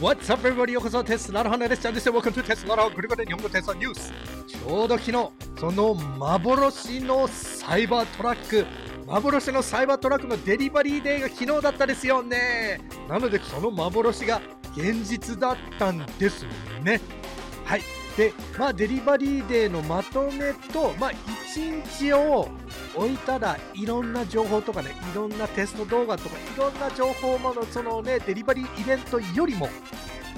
What's up, everybody? ようこそテスラの花です。ちゃんです。Welcome to テスラのグリコで日本語テスラニュース。ちょうど昨日、その幻のサイバートラック、幻のサイバートラックのデリバリーデーが昨日だったですよね。なので、その幻が現実だったんですね。はい。で、まあ、デリバリーデーのまとめと、まあ、1日を置いたらいろんな情報とかね、いろんなテスト動画とかいろんな情報も、そのね、デリバリーイベントよりも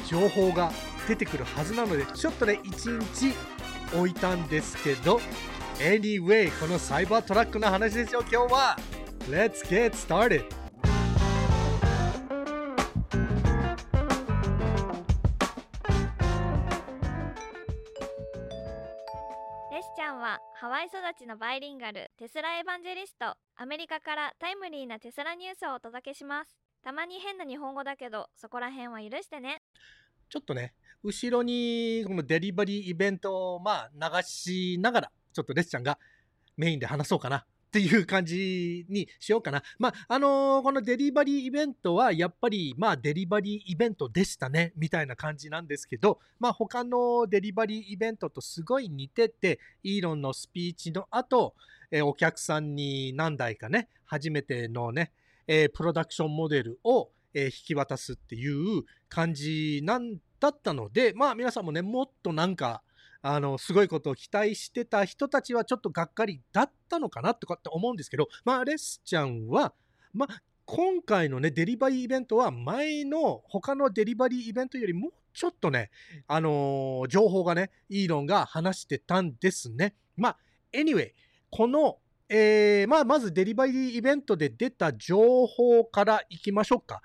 情報が出てくるはずなので、ちょっとね、1日置いたんですけど、Anyway、このサイバートラックの話ですよ、今日は。Let's get started! ハワイ育ちのバイリンガルテスラエヴァンジェリストアメリカからタイムリーなテスラニュースをお届けします。たまに変な日本語だけどそこら辺は許してね。ちょっとね後ろにこのデリバリーイベントをまあ流しながらちょっとレッちゃんがメインで話そうかな。っていう感じにしようかな。まあ、あのー、このデリバリーイベントはやっぱり、まあ、デリバリーイベントでしたね、みたいな感じなんですけど、まあ、他のデリバリーイベントとすごい似てて、イーロンのスピーチの後、えー、お客さんに何台かね、初めてのね、えー、プロダクションモデルを、え引き渡すっていう感じなんだったので、まあ皆さんもね、もっとなんか、あの、すごいことを期待してた人たちはちょっとがっかりだったのかなとかって思うんですけど、まあ、レスちゃんは、まあ、今回のね、デリバリーイベントは前の他のデリバリーイベントよりもちょっとね、あのー、情報がね、イーロンが話してたんですね。まあ、anyway、この、えー、まあ、まずデリバリーイベントで出た情報からいきましょうか。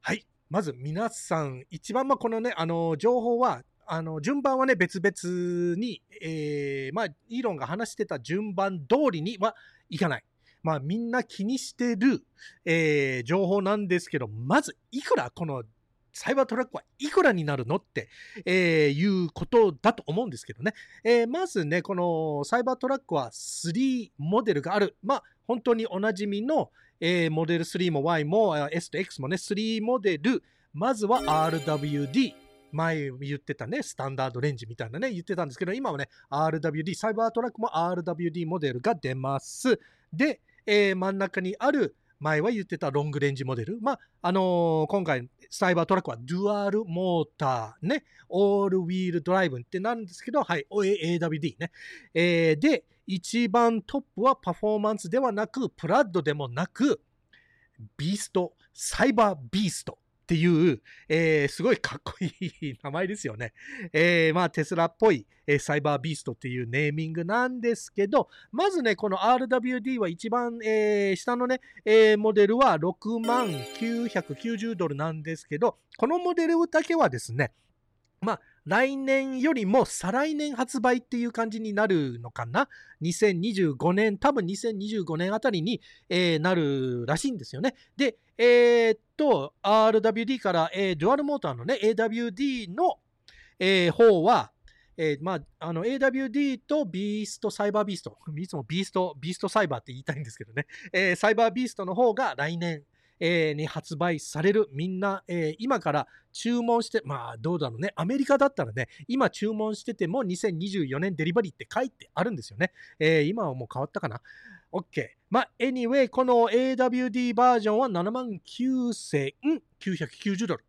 はい。まず皆さん、一番、まあ、このね、あのー、情報は、あの、順番はね、別々に、えー、まあ、イーロンが話してた順番通りにはいかない。まあ、みんな気にしてる、えー、情報なんですけど、まず、いくらこのサイバートラックはいくらになるのって、えー、いうことだと思うんですけどね。えー、まずね、このサイバートラックは3モデルがある。まあ、本当におなじみの、えー、モデル3も Y も S と X もね、3モデル。まずは RWD。前言ってたね、スタンダードレンジみたいなね、言ってたんですけど、今はね、RWD、サイバートラックも RWD モデルが出ます。で、えー、真ん中にある、前は言ってたロングレンジモデル。まあ、あのー、今回、サイバートラックはデュアルモーターね、オールウィールドライブってなんですけど、はい、AWD ね。えー、で、一番トップはパフォーマンスではなく、プラッドでもなく、ビースト、サイバービーストっていう、えー、すごいかっこいい名前ですよね。えー、まあテスラっぽい、えー、サイバービーストっていうネーミングなんですけど、まずね、この RWD は一番、えー、下のね、えー、モデルは6万990ドルなんですけど、このモデルだけはですね、まあ、来年よりも再来年発売っていう感じになるのかな ?2025 年、多分2025年あたりに、えー、なるらしいんですよね。で、えー、っと、RWD から、えー、デュアルモーターのね、AWD の、えー、方は、えー、まあ、の、AWD とビースト、サイバービースト。いつもビースト、ビーストサイバーって言いたいんですけどね。えー、サイバービーストの方が来年、えー、に発売される。みんな、えー、今から注文して、まあどうだろうね。アメリカだったらね、今注文してても2024年デリバリーって書いてあるんですよね。えー、今はもう変わったかな。OK。まあ、anyway、この AWD バージョンは79,990ドル。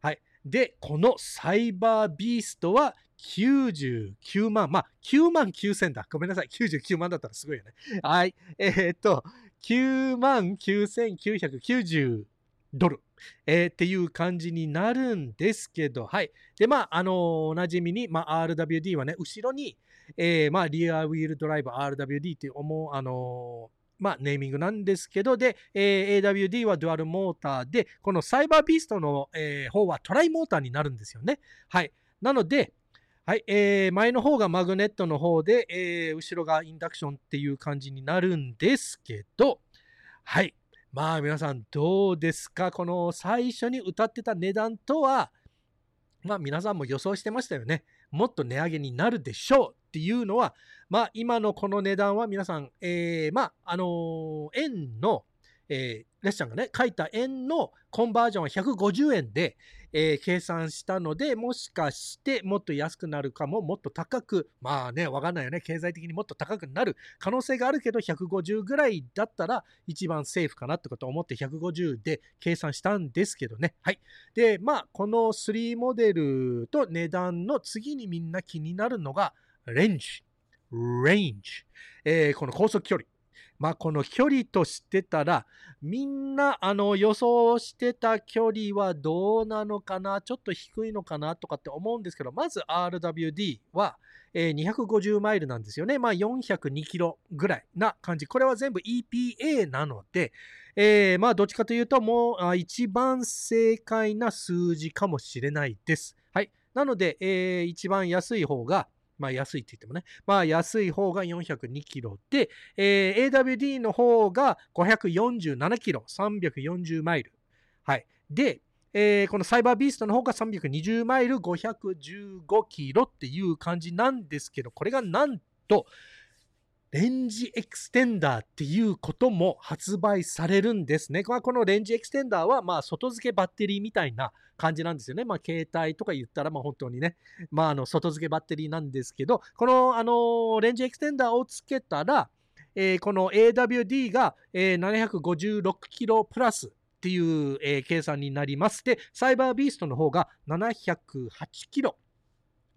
はい。で、このサイバービーストは99万。まあ、9万9000だ。ごめんなさい。99万だったらすごいよね。はい。えー、っと、9万9990ドル、えー、っていう感じになるんですけど、はい。で、まあ、あのー、おなじみに、まあ、RWD はね、後ろに、えー、まあ、リアウィールドライブ RWD って思う、あのーまあ、ネーミングなんですけど、で、えー、AWD はデュアルモーターで、このサイバービーストの、えー、方はトライモーターになるんですよね。はい。なので、はい、えー、前の方がマグネットの方で、えー、後ろがインダクションっていう感じになるんですけど、はい。まあ皆さんどうですか？この最初に歌ってた値段とは、まあ皆さんも予想してましたよね。もっと値上げになるでしょうっていうのは、まあ今のこの値段は皆さん、えー、まああのー、円の、えー、レッシャンがね、書いた円のコンバージョンは150円で、えー、計算したので、もしかしてもっと安くなるかも、もっと高く、まあね、わかんないよね。経済的にもっと高くなる可能性があるけど、150ぐらいだったら一番セーフかなってことを思って150で計算したんですけどね。はい。で、まあ、この3モデルと値段の次にみんな気になるのが、レンジ。レンジ。えー、この高速距離。まあ、この距離としてたら、みんなあの予想してた距離はどうなのかな、ちょっと低いのかなとかって思うんですけど、まず RWD は、え、250マイルなんですよね。まあ、402キロぐらいな感じ。これは全部 EPA なので、えー、まあ、どっちかというと、もう一番正解な数字かもしれないです。はい。なので、えー、一番安い方が、まあ安いって言ってもね、まあ安い方が402キロで、えー、AWD の方が547キロ、340マイル。はい。で、えー、このサイバービーストの方が320マイル、515キロっていう感じなんですけど、これがなんと、レンジエクステンダーっていうことも発売されるんですね。このレンジエクステンダーは、まあ、外付けバッテリーみたいな感じなんですよね。まあ、携帯とか言ったら、まあ、本当にね、まあ、あの、外付けバッテリーなんですけど、この、あの、レンジエクステンダーをつけたら、えー、この AWD が、えー、756キロプラスっていう、計算になります。で、サイバービーストの方が708キロ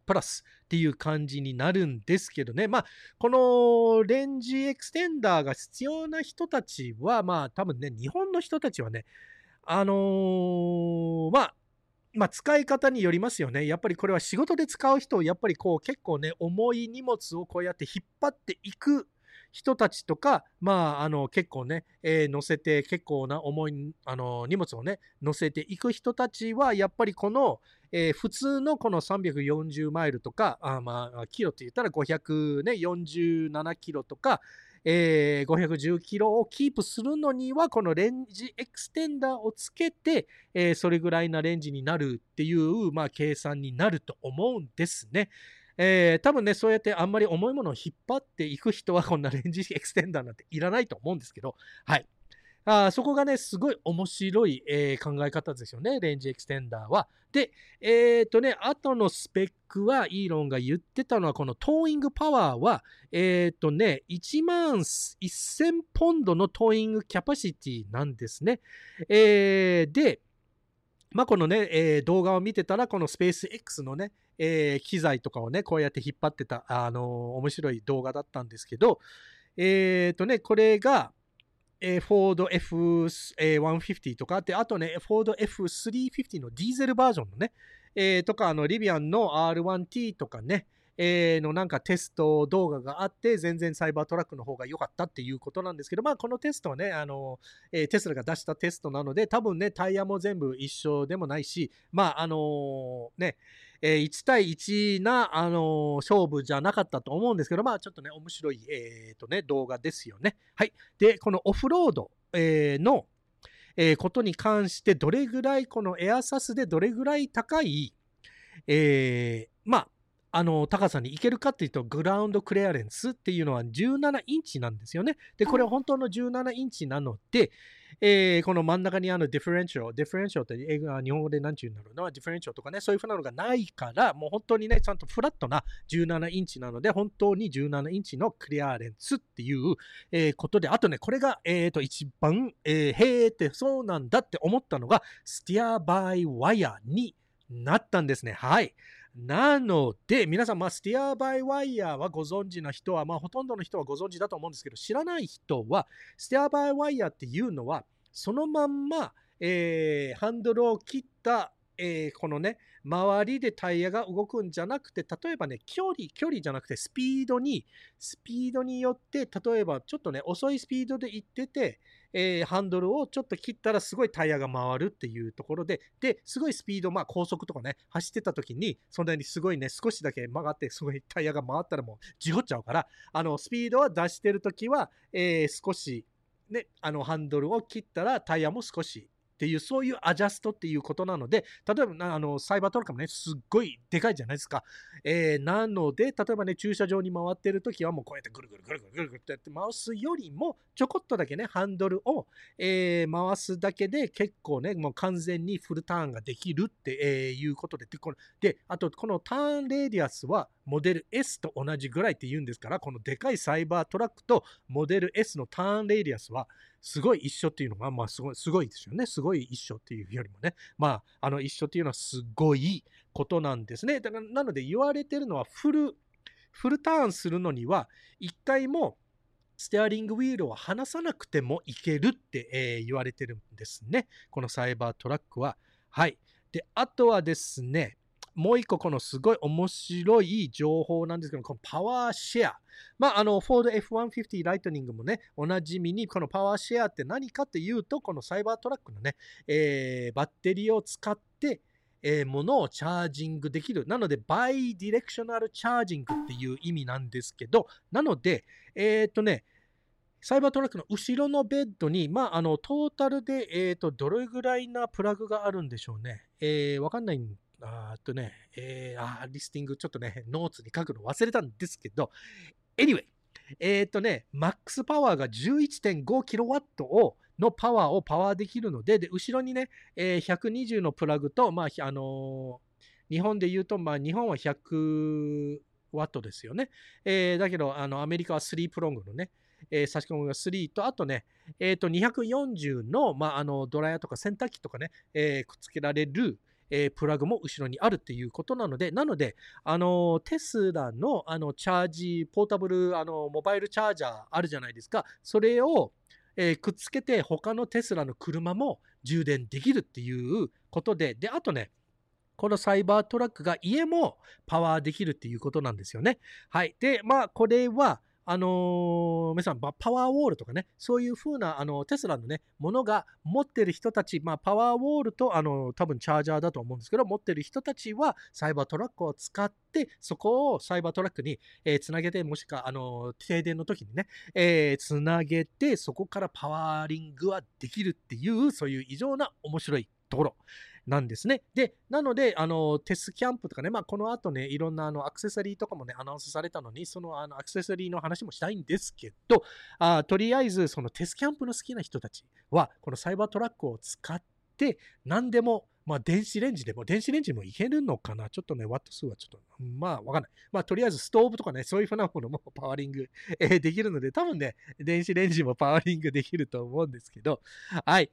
プラスっていう感じになるんですけどね。まあ、このレンジエクステンダーが必要な人たちは、まあ、多分ね、日本の人たちはね、あのー、まあ、まあ、使い方によりますよね。やっぱりこれは仕事で使う人をやっぱりこう結構ね、重い荷物をこうやって引っ張っていく人たちとか、まあ、あの、結構ね、えー、乗せて、結構な重い、あの、荷物をね、乗せていく人たちは、やっぱりこの、えー、普通のこの340マイルとか、あまあ、キロって言ったら547キロとか、えー、510キロをキープするのには、このレンジエクステンダーをつけて、えー、それぐらいなレンジになるっていう、まあ、計算になると思うんですね。えー、多分ね、そうやってあんまり重いものを引っ張っていく人はこんなレンジエクステンダーなんていらないと思うんですけど、はい。あそこがね、すごい面白い、えー、考え方ですよね、レンジエクステンダーは。で、えっ、ー、とね、後のスペックは、イーロンが言ってたのは、このトーイングパワーは、えっ、ー、とね、1万1000ポンドのトーイングキャパシティなんですね。えー、で、まあ、このね、えー、動画を見てたら、このスペース X のね、えー、機材とかをね、こうやって引っ張ってた、あのー、面白い動画だったんですけど、えっ、とね、これが、えー、フォード F150 とかあって、あとね、フォード F350 のディーゼルバージョンのね、えー、とか、あの、リビアンの R1T とかね、えー、のなんかテスト動画があって、全然サイバートラックの方が良かったっていうことなんですけど、まあこのテストはね、あの、えー、テスラが出したテストなので、多分ね、タイヤも全部一緒でもないし、まああのー、ね、えー、1対1な、あの、勝負じゃなかったと思うんですけど、まあちょっとね、面白い、えー、とね、動画ですよね。はい。で、このオフロード、えー、の、えー、ことに関して、どれぐらい、このエアサスでどれぐらい高い、えー、まあ、あの、高さに行けるかっていうと、 ground clearance っていうのは17インチなんですよね。で、これは本当の17インチなので、えー、この真ん中にある differential、differential って英語日本語で何て言うんだろうな、 differential とかね、そういうふうなのがないから、もう本当にね、ちゃんとフラットな17インチなので、本当に17インチの clearance っていう、えー、ことで、あとね、これが、えー、と一番、えー、へーってそうなんだって思ったのが、スティアバイワイヤーになったんですね。はい。なので、皆さん、まあ、スティアバイワイヤーはご存知の人は、まあ、ほとんどの人はご存知だと思うんですけど、知らない人は、スティアバイワイヤーっていうのは、そのまんま、えー、ハンドルを切った、えー、このね、周りでタイヤが動くんじゃなくて、例えばね、距離、距離じゃなくて、スピードに、スピードによって、例えばちょっとね、遅いスピードで行ってて、えー、ハンドルをちょっと切ったらすごいタイヤが回るっていうところで、で、すごいスピード、まあ高速とかね、走ってた時に、そんなにすごいね、少しだけ曲がって、すごいタイヤが回ったらもう事故っちゃうから、あの、スピードは出してる時は、えー、少し、ね、あの、ハンドルを切ったらタイヤも少しっていう、そういうアジャストっていうことなので、例えばあのサイバートラックもね、すっごいでかいじゃないですか。えーなので、例えばね、駐車場に回ってるときはもうこうやってぐるぐるぐるぐるぐるぐるってやって回すよりも、ちょこっとだけね、ハンドルを、えー回すだけで結構ね、もう完全にフルターンができるって、えいうことで、で、こので、あと、このターンレディアスはモデル S と同じぐらいって言うんですから、このでかいサイバートラックとモデル S のターンレディアスはすごい一緒っていうのが、まあすごい、すごいですよね。すごい一緒っていうよりもね。まあ、あの一緒っていうのはすごいことなんですね。だから、なので言われてるのはフル、フルターンするのには、一回もステアリングウィールを離さなくてもいけるって、えー言われてるんですね。このサイバートラックは。はい。で、あとはですね、もう一個このすごい面白い情報なんですけど、このパワーシェア。まあ、あの、フォード F150 ライトニングもね、おなじみに、このパワーシェアって何かっていうと、このサイバートラックのね、えーバッテリーを使って、えー物を charging できる。なので、 bidirectional charging っていう意味なんですけど、なので、えーっとね、サイバートラックの後ろのベッドに、まあ、あの、トータルで、えーっと、どれぐらいなプラグがあるんでしょうね。えー、わかんないんあっとね、えー、あ listing ちょっとね、 notes に書くの忘れたんですけど、anyway、えーっとね、マックスパワーが 11.5kW をのパワーをパワーできるので、で、後ろにね、えー120のプラグと、まあ、あのー日本で言うと、まあ、日本は100ワットですよね。えーだけど、あの、アメリカは3プロングのね、えー差し込みが3と、あとね、えっ、と、240の、まあ、あの、ドライヤーとか洗濯機とかね、えーくっつけられる、えープラグも後ろにあるっていうことなので、なので、あの、テスラの、あの、チャージ、ポータブル、あの、モバイルチャージャーあるじゃないですか。それを、えーくっつけて、他のテスラの車も充電できるっていうことで、で、あとね、このサイバートラックが家もパワーできるっていうことなんですよね。はい。で、まあ、これは、あの皆さん、パワーウォールとかね、そういう風な、あの、テスラのね、ものが持ってる人たち、まあ、パワーウォールと、あの、多分チャージャーだと思うんですけど、持ってる人たちは、サイバートラックを使って、そこをサイバートラックに、えーつなげて、もしくは、あの、停電の時にね、えーつなげて、そこからパワーリングはできるっていう、そういう異常な面白いところ。なんですね。で、なので、あの、テスキャンプとかね、まあ、この後ね、いろんなあのアクセサリーとかもね、アナウンスされたのに、そのあのアクセサリーの話もしたいんですけど、あとりあえず、そのテスキャンプの好きな人たちは、このサイバートラックを使って、何でも、まあ、電子レンジでも、電子レンジもいけるのかな？ちょっとね、ワット数はちょっと、まあ、わかんない。まあ、とりあえずストーブとかね、そういうふうなものも パワーリング、えーできるので、多分ね、電子レンジもパワーリングできると思うんですけど、はい。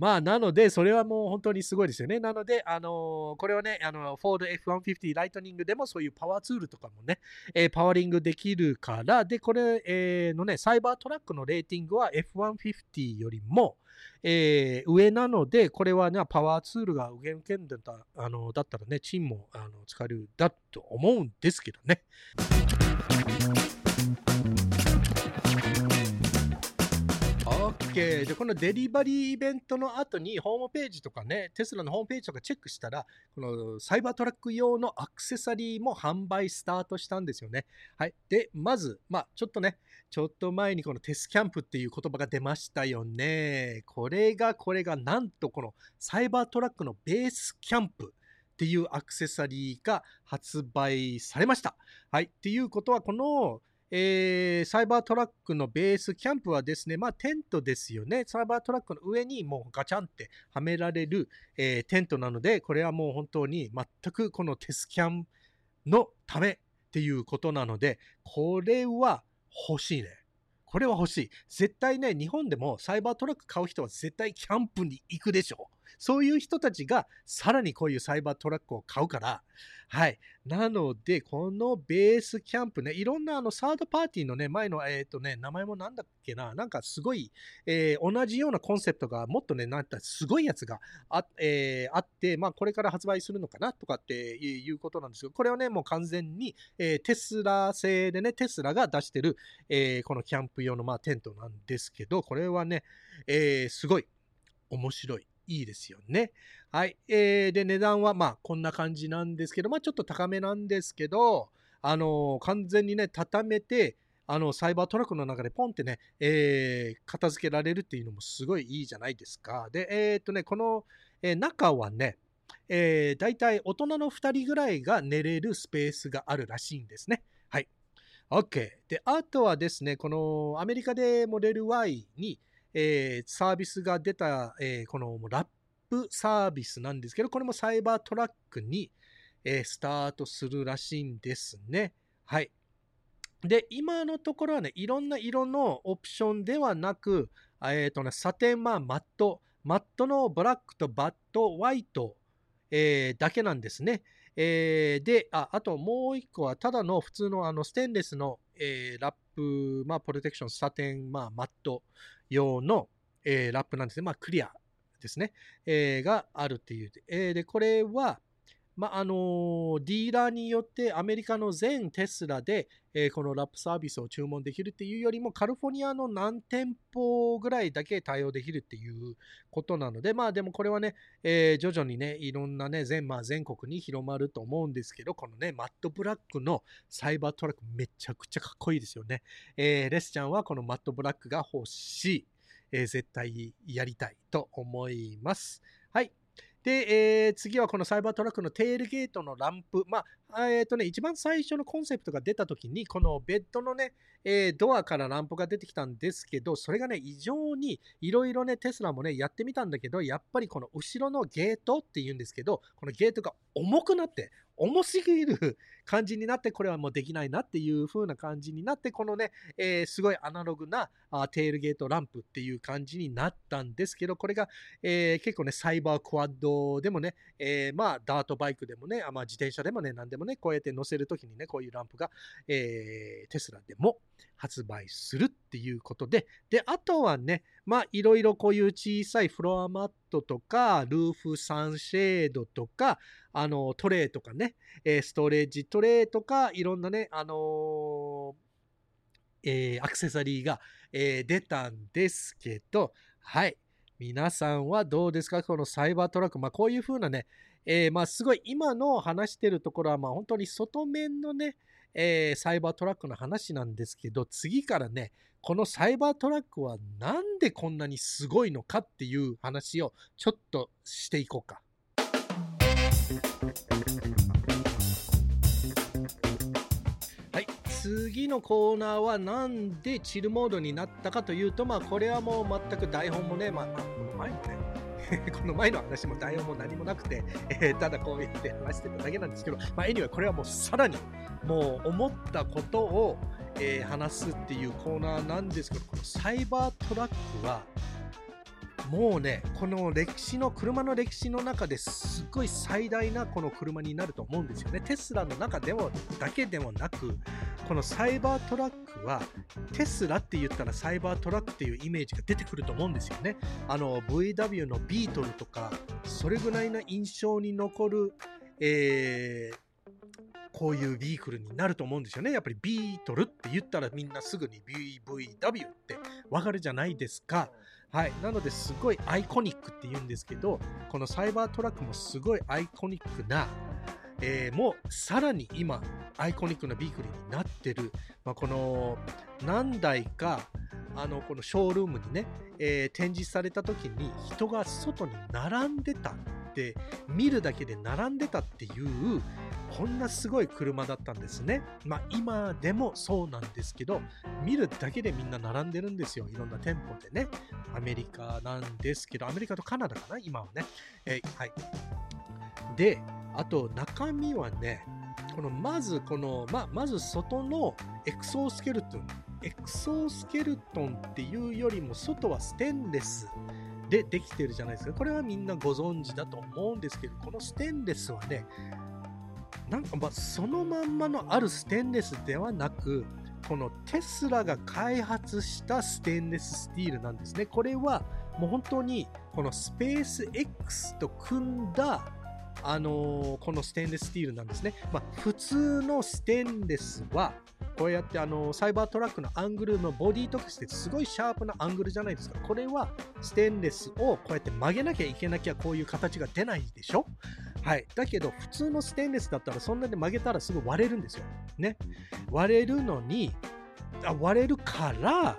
まあ、なので、それはもう本当にすごいですよね。なので、あのーこれはね、あの、フォード F150 ライトニングでもそういうパワーツールとかもね、えーパワーリングできるから、で、これ、えーのね、サイバートラックのレーティングは F150 よりも、えー上なので、これはね、パワーツールが上受けんだったあのだったらね、チンもあの使えるだと思うんですけどね。OK。で、このデリバリーイベントの後にホームページとかね、テスラのホームページとかチェックしたら、このサイバートラック用のアクセサリーも販売スタートしたんですよね。はい。で、まず、まあ、ちょっとね、ちょっと前にこのテスキャンプっていう言葉が出ましたよね。これが、これが、なんとこのサイバートラックのベースキャンプっていうアクセサリーが発売されました。はい。っていうことは、この、えーサイバートラックのベースキャンプはですね、まあテントですよね。サイバートラックの上にもうガチャンってはめられる、えーテントなので、これはもう本当に全くこのテスキャンのためっていうことなので、これは欲しいね。これは欲しい。絶対ね、日本でもサイバートラック買う人は絶対キャンプに行くでしょう。そういう人たちがさらにこういうサイバートラックを買うから、はい。なので、このベースキャンプね、いろんなあのサードパーティーのね、前の、えっ、とね、名前もなんだっけな、なんかすごい、えー同じようなコンセプトがもっとね、なんかすごいやつがあ,、えーあって、まあこれから発売するのかなとかっていうことなんですけど、これはね、もう完全に、えーテスラ製でね、テスラが出してる、えーこのキャンプ用のまあテントなんですけど、これはね、えーすごい面白い。いいですよね。はい。えーで、値段はまあこんな感じなんですけど、まあちょっと高めなんですけど、あのー完全にね、畳めて、あの、サイバートラックの中でポンってね、えー、片付けられるっていうのもすごいいいじゃないですか。で、えー、っとね、この、えー、中はね、えー、大体大人の2人ぐらいが寝れるスペースがあるらしいんですね。はい。OK。で、あとはですね、このアメリカでモデル Y に、えー、サービスが出た、えー、このラップサービスなんですけど、これもサイバートラックに、えー、スタートするらしいんですね。はい。で、今のところはね、いろんな色のオプションではなく、えっ、ー、とね、サテンママット、マットのブラックとバット、ホワイト、えー、だけなんですね。えー、で、ああともう一個は、ただの普通のあのステンレスの、えー、ラップ、まあ、プロテクション、サテン、まあ、マット用の、えー、ラップなんですね。まあ、クリアですね。えー、があるっていう。えー、で、これは、まあ、のー、ディーラーによってアメリカの全テスラで、えー、このラップサービスを注文できるっていうよりも、カリフォルニアの何店舗ぐらいだけ対応できるっていうことなので、まあでもこれはね、えー、徐々にね、いろんなね、全、まあ、全国に広まると思うんですけど、このね、マットブラックのサイバートラックめちゃくちゃかっこいいですよね。えー、レスちゃんはこのマットブラックが欲しい。え、絶対やりたいと思います。はい。で、えー、次はこのサイバートラックのテールゲートのランプ。まあ、えっ、ー、とね、一番最初のコンセプトが出た時に、このベッドのね、えー、ドアからランプが出てきたんですけど、それがね、異常にいろいろね、テスラもね、やってみたんだけど、やっぱりこの後ろのゲートって言うんですけど、このゲートが重くなって、重すぎる感じになって、これはもうできないなっていう風な感じになって、このね、えー、すごいアナログなあテールゲートランプっていう感じになったんですけど、これが、えー、結構ね、サイバークワッドでもね、えー、まあ、ダートバイクでもね、まあ、自転車でもね、何でももね、こうやって乗せるときにね、こういうランプが、えテスラでも発売するっていうことで、で、あとはね、まあ、いろいろこういう小さいフロアマットとか、ルーフサンシェードとか、あの、トレーとかね、ストレージトレーとか、いろんなね、あのえー、アクセサリーが、えー、出たんですけど、はい。皆さんはどうですか？このサイバートラック。まあ、こういう風なね、えー、まあ、すごい今の話してるところは、まあ、本当に外面のね、えー、サイバートラックの話なんですけど、次からね、このサイバートラックはなんでこんなにすごいのかっていう話をちょっとしていこうか。次のコーナーはなんでチルモードになったかというと、まあこれはもう全く台本もね、まあ、この前もね、この前の話も台本も何もなくて、えー、ただこうやって話してただけなんですけど、まあ、anyway、これはもうさらに、もう思ったことを、えー、話すっていうコーナーなんですけど、このサイバートラックは、もうね、この歴史の、車の歴史の中ですっごい最大なこの車になると思うんですよね。テスラの中でも、だけでもなく、このサイバートラックは、テスラって言ったらサイバートラックっていうイメージが出てくると思うんですよね。あの、VW のビートルとか、それぐらいな印象に残る、えー、こういうビークルになると思うんですよね。やっぱりビートルって言ったらみんなすぐに BVW ってわかるじゃないですか。はい。なのですごいアイコニックって言うんですけど、このサイバートラックもすごいアイコニックな、えー、もうさらに今、アイコニックなビークルになってる、まあ、この何台か、あの、このショールームにね、えー、展示された時に人が外に並んでたって見るだけで並んでたっていうこんなすごい車だったんですね。まあ今でもそうなんですけど見るだけでみんな並んでるんですよ。いろんな店舗でね。アメリカなんですけどアメリカとカナダかな今はね。えー、はい。で、あと中身はね、このまずこの、ままず外のエクソースケルトン。エクソースケルトンっていうよりも外はステンレスでできてるじゃないですか。これはみんなご存知だと思うんですけど、このステンレスはね、なんかまあそのまんまのあるステンレスではなく、このテスラが開発したステンレススティールなんですね。これはもう本当にこのスペース X と組んだあのー、このステンレススティールなんですね。まあ、普通のステンレスは、こうやってあのサイバートラックのアングルのボディとしてすごいシャープなアングルじゃないですか。これはステンレスをこうやって曲げなきゃいけなきゃこういう形が出ないでしょ？はい。だけど普通のステンレスだったらそんなに曲げたらすぐ割れるんですよ。ね。割れるのに、割れるから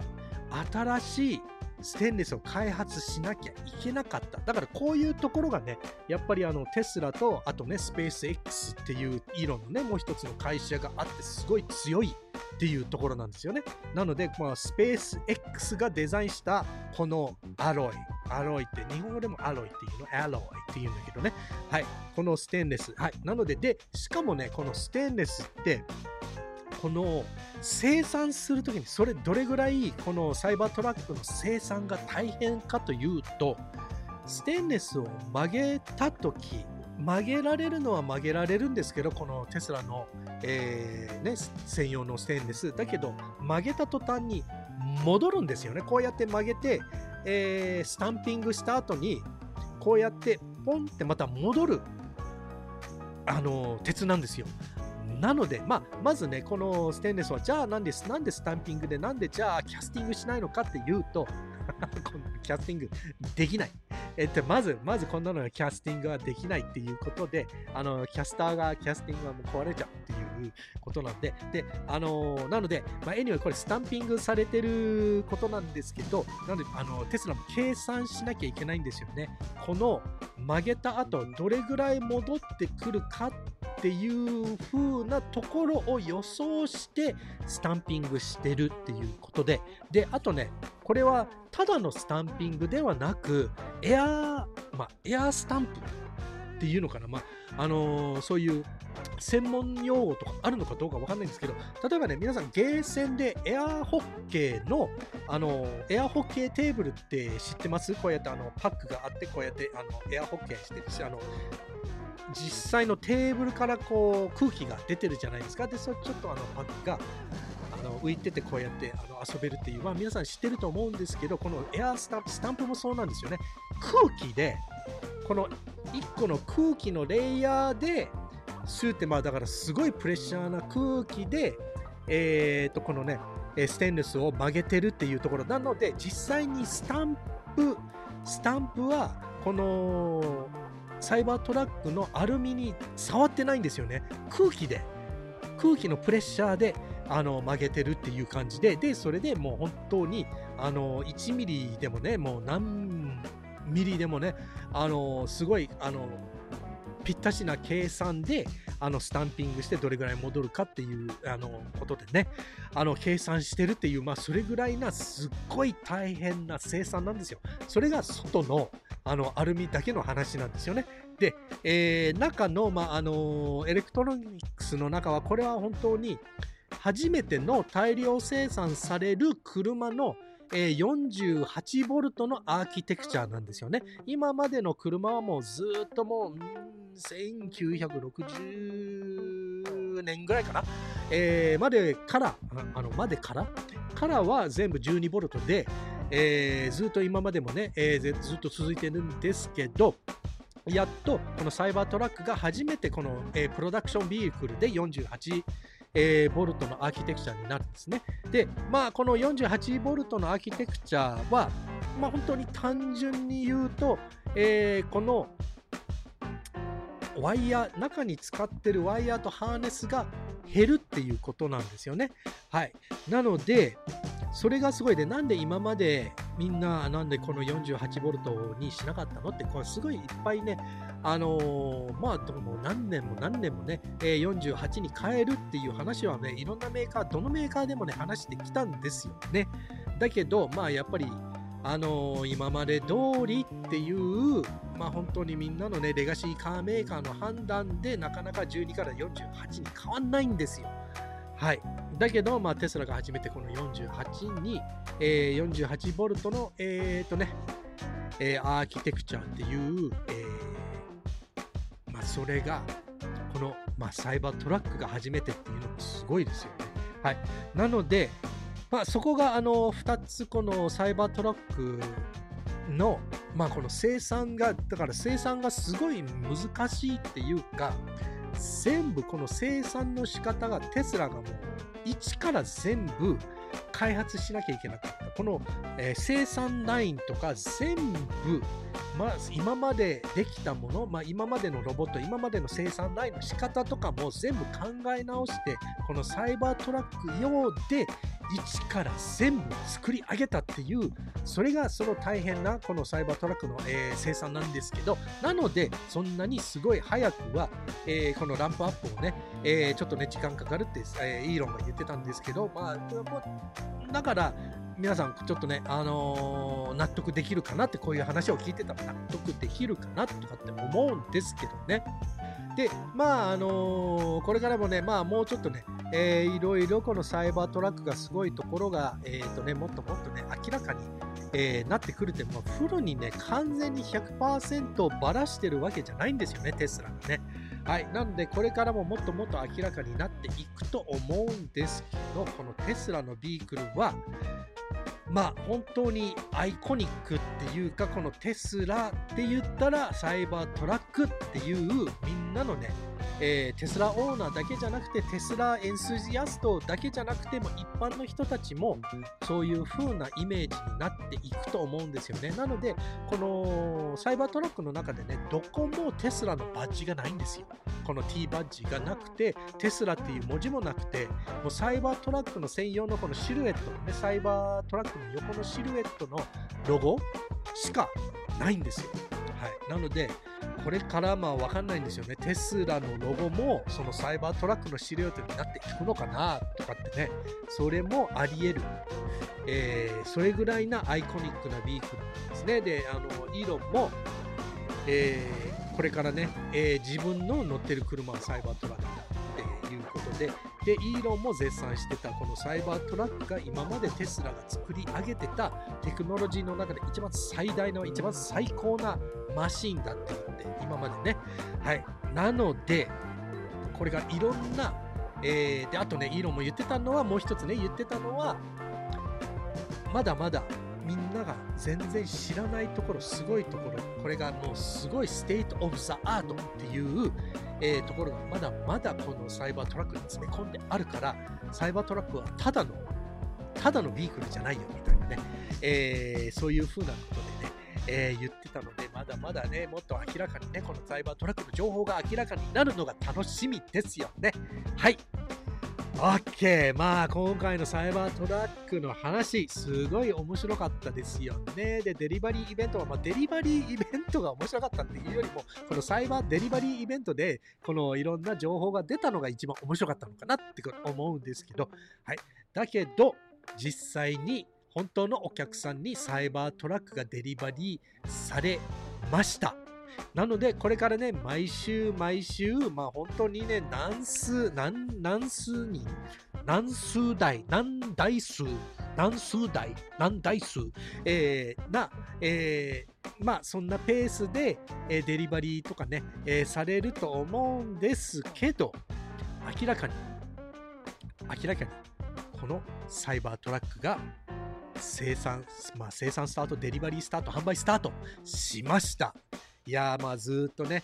新しいステンレスを開発しなきゃいけなかった。だからこういうところがね、やっぱりあのテスラと、あとね、スペース X っていうイーロンのね、もう一つの会社があってすごい強いっていうところなんですよね。なので、まあ、スペース X がデザインしたこのアロイ。アロイって日本語でもアロイっていうの、アロイっていうんだけどね。はい。このステンレス。はい。なので、で、しかもね、このステンレスって、この生産するときにそれどれぐらいこのサイバートラックの生産が大変かというとステンレスを曲げたとき曲げられるのは曲げられるんですけどこのテスラの、えーね、専用のステンレスだけど曲げた途端に戻るんですよね。こうやって曲げて、えー、スタンピングした後にこうやってポンってまた戻るあの鉄なんですよ。なので、まあ、まずね、このステンレスは、じゃあなんでなんでスタンピングで、なんでじゃあキャスティングしないのかっていうと、キャスティングできない。えっと、まず、まずこんなのキャスティングはできないっていうことで、あの、キャスターがキャスティングはもう壊れちゃうっていうことなんで、で、あの、なので、まあ、anyway、これスタンピングされてることなんですけど、なので、あの、テスラも計算しなきゃいけないんですよね。この曲げた後、どれぐらい戻ってくるかってっていう風なところを予想してスタンピングしてるっていうことで、で、あとね、これはただのスタンピングではなく、エアー、まあ、エアースタンプっていうのかな、まあ、あのー、そういう専門用語とかあるのかどうかわかんないんですけど、例えばね、皆さんゲーセンでエアホッケーの、あの、エアホッケーテーブルって知ってます？こうやってあのパックがあって、こうやってあのエアホッケーしてあの実際のテーブルからこう空気が出てるじゃないですか。で、それちょっとあのパックがあの浮いててこうやってあの遊べるっていう、まあ皆さん知ってると思うんですけど、このエアースタンプ、スタンプもそうなんですよね。空気で、この1個の空気のレイヤーで、スーってまあだからすごいプレッシャーな空気で、えー、とこのね、ステンレスを曲げてるっていうところなので、実際にスタンプ、スタンプはこのサイバートラックのアルミに触ってないんですよね。空気で、空気のプレッシャーであの曲げてるっていう感じで、で、それでもう本当にあの1ミリでもね、もう何ミリでもね、あのすごいあのぴったしな計算であのスタンピングしてどれぐらい戻るかっていうあのことでねあの計算してるっていう、まあ、それぐらいなすっごい大変な生産なんですよ。それが外のあのアルミだけの話なんですよね。で、えー、中の、まあ、あのエレクトロニクスの中はこれは本当に初めての大量生産される車のえー、48V のアーキテクチャなんですよね。今までの車はもうずっともう、1960年ぐらいかな、えー、までから、あの、までからからは全部 12V で、えー、ずっと今までもね、えー、ずっと続いてるんですけど、やっとこのサイバートラックが初めてこの、えー、プロダクションビークルで48えー、ボルトのアーキテクチャになるんですね。で、まあ、この48ボルトのアーキテクチャは、まあ、本当に単純に言うと、えー、このワイヤー、中に使ってるワイヤーとハーネスが減るっていうことなんですよね。はい。なので、それがすごいで、なんで今までみんな、なんでこの 48V にしなかったのって、これすごいいっぱいね、あのー、まあ、ども何年も何年もね、え、48に変えるっていう話はね、いろんなメーカー、どのメーカーでもね、話してきたんですよね。だけど、まあ、やっぱり、あのー、今まで通りっていう、まあ、本当にみんなのね、レガシーカーメーカーの判断で、なかなか12から48に変わんないんですよ。はい。だけど、まあ、テスラが初めてこの48に、えー、48V の、えー、とね、えー、アーキテクチャっていう、えー、まあ、それが、この、まあ、サイバートラックが初めてっていうのもすごいですよね。はい。なので、まあ、そこが、あの、2つ、このサイバートラックの、まあ、この生産が、だから生産がすごい難しいっていうか、全部この生産の仕方がテスラがもう一から全部開発しなきゃいけなかった。この、えー、生産ラインとか全部、まあ、今までできたもの、まあ、今までのロボット、今までの生産ラインの仕方とかも全部考え直して、このサイバートラック用で一から全部作り上げたっていう、それがその大変なこのサイバートラックの、えー、生産なんですけど、なので、そんなにすごい早くは、えー、このランプアップをね、えー、ちょっとね、時間かかるって、えイーロンが言ってたんですけど、まあ、だから、皆さんちょっとね、あのー、納得できるかなってこういう話を聞いてたら納得できるかなとかって思うんですけどね。で、まあ、あのー、これからもね、まあ、もうちょっとね、えー、いろいろこのサイバートラックがすごいところが、えーとね、もっともっとね、明らかに、えー、なってくるって、もうフルにね、完全に100%ばらしてるわけじゃないんですよね、テスラがね。はい。なので、これからももっともっと明らかになっていくと思うんですけど、このテスラのビークルは、まあ本当にアイコニックっていうかこのテスラって言ったらサイバートラックっていうみんなのねえー、テスラオーナーだけじゃなくてテスラエンスジアストだけじゃなくても一般の人たちもそういう風なイメージになっていくと思うんですよね。なのでこのサイバートラックの中でねどこもテスラのバッジがないんですよ。この T バッジがなくてテスラっていう文字もなくてもうサイバートラックの専用のこのシルエットねサイバートラックの横のシルエットのロゴしかないんですよ。はい、なので、これからまあ分かんないんですよね。テスラのロゴもそのサイバートラックのシルエットになっていくのかなとかってね、それもあり得る。えー、それぐらいなアイコニックなビークルですね。で、あの、イーロンも、えー、これからね、えー、自分の乗ってる車はサイバートラックだっていうことで、で、イーロンも絶賛してたこのサイバートラックが今までテスラが作り上げてたテクノロジーの中で一番最大の一番最高なマシンだって言って今までね。はい。なので、これがいろんな、えー、で、あとね、イーロンも言ってたのは、もう一つね、言ってたのは、まだまだみんなが全然知らないところ、すごいところ、これがもうすごい state of the art っていう、えー、ところがまだまだこのサイバートラックに詰め込んであるから、サイバートラックはただの、ただのビークルじゃないよみたいなね、えー、そういう風なことでね、えー、言ってたので、まだまだね、もっと明らかにね、このサイバートラックの情報が明らかになるのが楽しみですよね。はい。OK! まあ、今回のサイバートラックの話、すごい面白かったですよね。で、デリバリーイベントは、まあ、デリバリーイベントが面白かったっていうよりも、このサイバーデリバリーイベントで、このいろんな情報が出たのが一番面白かったのかなって思うんですけど、はい。だけど、実際に本当のお客さんにサイバートラックがデリバリーされました。なので、これからね、毎週毎週、まあ本当にね、何数、何、何数人、何数台、何台数、何数台、何台数、えー、な、えー、まあそんなペースで、えー、デリバリーとかね、えー、されると思うんですけど、明らかに、明らかに、このサイバートラックが生産、まあ、生産スタート、デリバリースタート、販売スタートしました。いや、まあずっとね、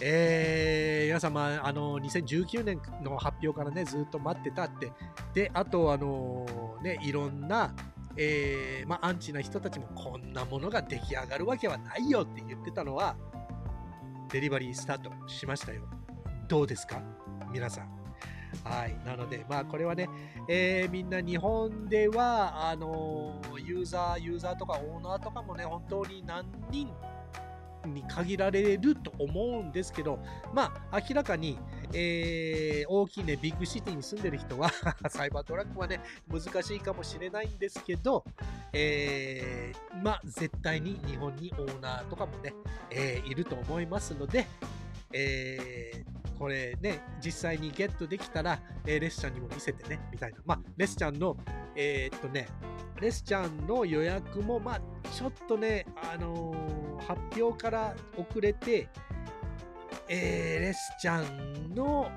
えー、皆様、あの、2019年の発表からね、ずっと待ってたって。で、あと、あの、ね、いろんな、えー、まあ、アンチな人たちもこんなものが出来上がるわけはないよって言ってたのは、デリバリースタートしましたよ。どうですか？皆さん。はい。なので、まあ、これはね、えー、みんな日本では、あの、ユーザー、ユーザーとかオーナーとかもね、本当に何人に限られると思うんですけど、まあ、明らかに、えー、大きいね、ビッグシティに住んでる人は サイバートラックはね、難しいかもしれないんですけど、えー、まあ、絶対に日本にオーナーとかもね、えー、いると思いますので、えー、これね、実際にゲットできたら、えー、レスちゃんにも見せてね、みたいな。まあ、レスちゃんの、えー、っとね、レスちゃんの予約も、まあ、ちょっとね、あのー、発表から遅れて、えー、レスちゃんの、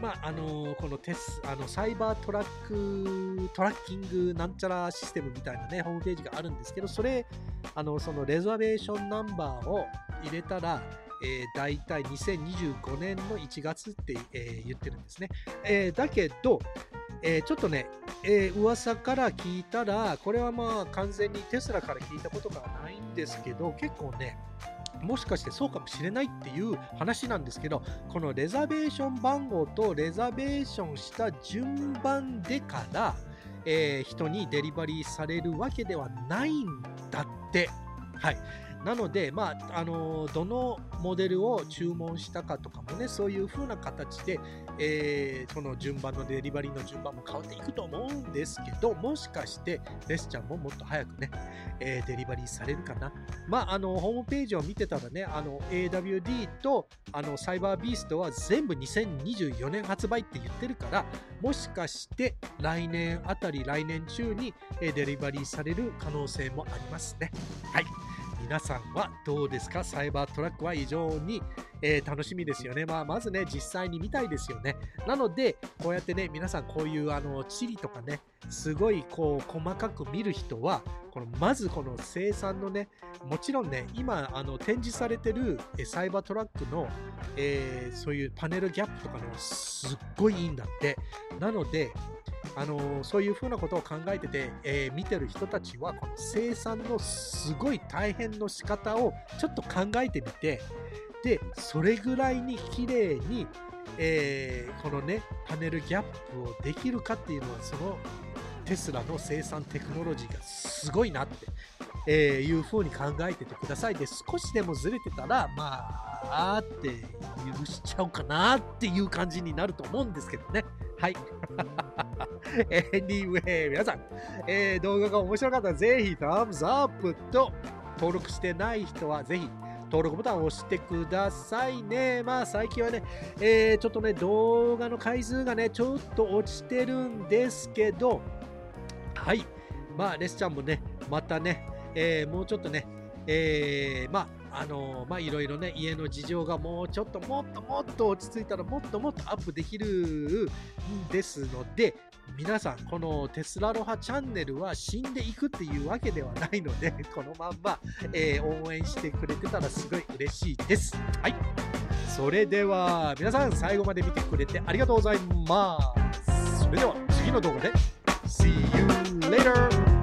まあ、あのー、このテス、あの、サイバートラック、トラッキングなんちゃらシステムみたいなね、ホームページがあるんですけど、それ、あの、そのレザベーションナンバーを入れたら、えー、大体2025年の1月って、えー言ってるんですね。えーだけど、えーちょっとね、えー噂から聞いたら、これはまあ完全にテスラから聞いたことがないんですけど、結構ね、もしかしてそうかもしれないっていう話なんですけど、このレザベーション番号とレザベーションした順番でから、えー人にデリバリーされるわけではないんだって。はい。なので、まあ、あのどのモデルを注文したかとかもね、そういう風な形で、えーその順番のデリバリーの順番も変わっていくと思うんですけど、もしかして、レスちゃんももっと早くね、えーデリバリーされるかな。まあ、あの、ホームページを見てたらね、あの、AWD と、あの、サイバービーストは全部2024年発売って言ってるから、もしかして来年あたり、来年中に、えーデリバリーされる可能性もありますね。はい。皆さんはどうですか？サイバートラックは非常に、えー楽しみですよね。まあ、まずね、実際に見たいですよね。なので、こうやってね、皆さんこういうあの地理とかね、すごいこう細かく見る人は、このまずこの生産のね、もちろんね、今あの展示されてるサイバートラックの、えーそういうパネルギャップとかね、すっごいいいんだって。なので、あのそういうふうなことを考えてて、えー見てる人たちはこの生産のすごい大変の仕方をちょっと考えてみてでそれぐらいに綺麗に、えーこのねパネルギャップをできるかっていうのはそのテスラの生産テクノロジーがすごいなって、えーいうふうに考えててくださいで少しでもずれてたらまああって許しちゃおうかなっていう感じになると思うんですけどねはい。anyway、皆さん、えー動画が面白かったらぜひ Thumbs up と登録してない人はぜひ登録ボタンを押してくださいね。まあ最近はね、えーちょっとね、動画の回数がね、ちょっと落ちてるんですけど、はい。まあ、レスちゃんもね、またね、えーもうちょっとね、えーまあ、あのーまあ、いろいろね、家の事情がもうちょっともっともっと落ち着いたらもっともっとアップできるんですので、皆さん、このテスラロハチャンネルは死んでいくっていうわけではないので、このまんま、えー応援してくれてたらすごい嬉しいです。はい。それでは、皆さん、最後まで見てくれてありがとうございます。それでは、次の動画で、See you later!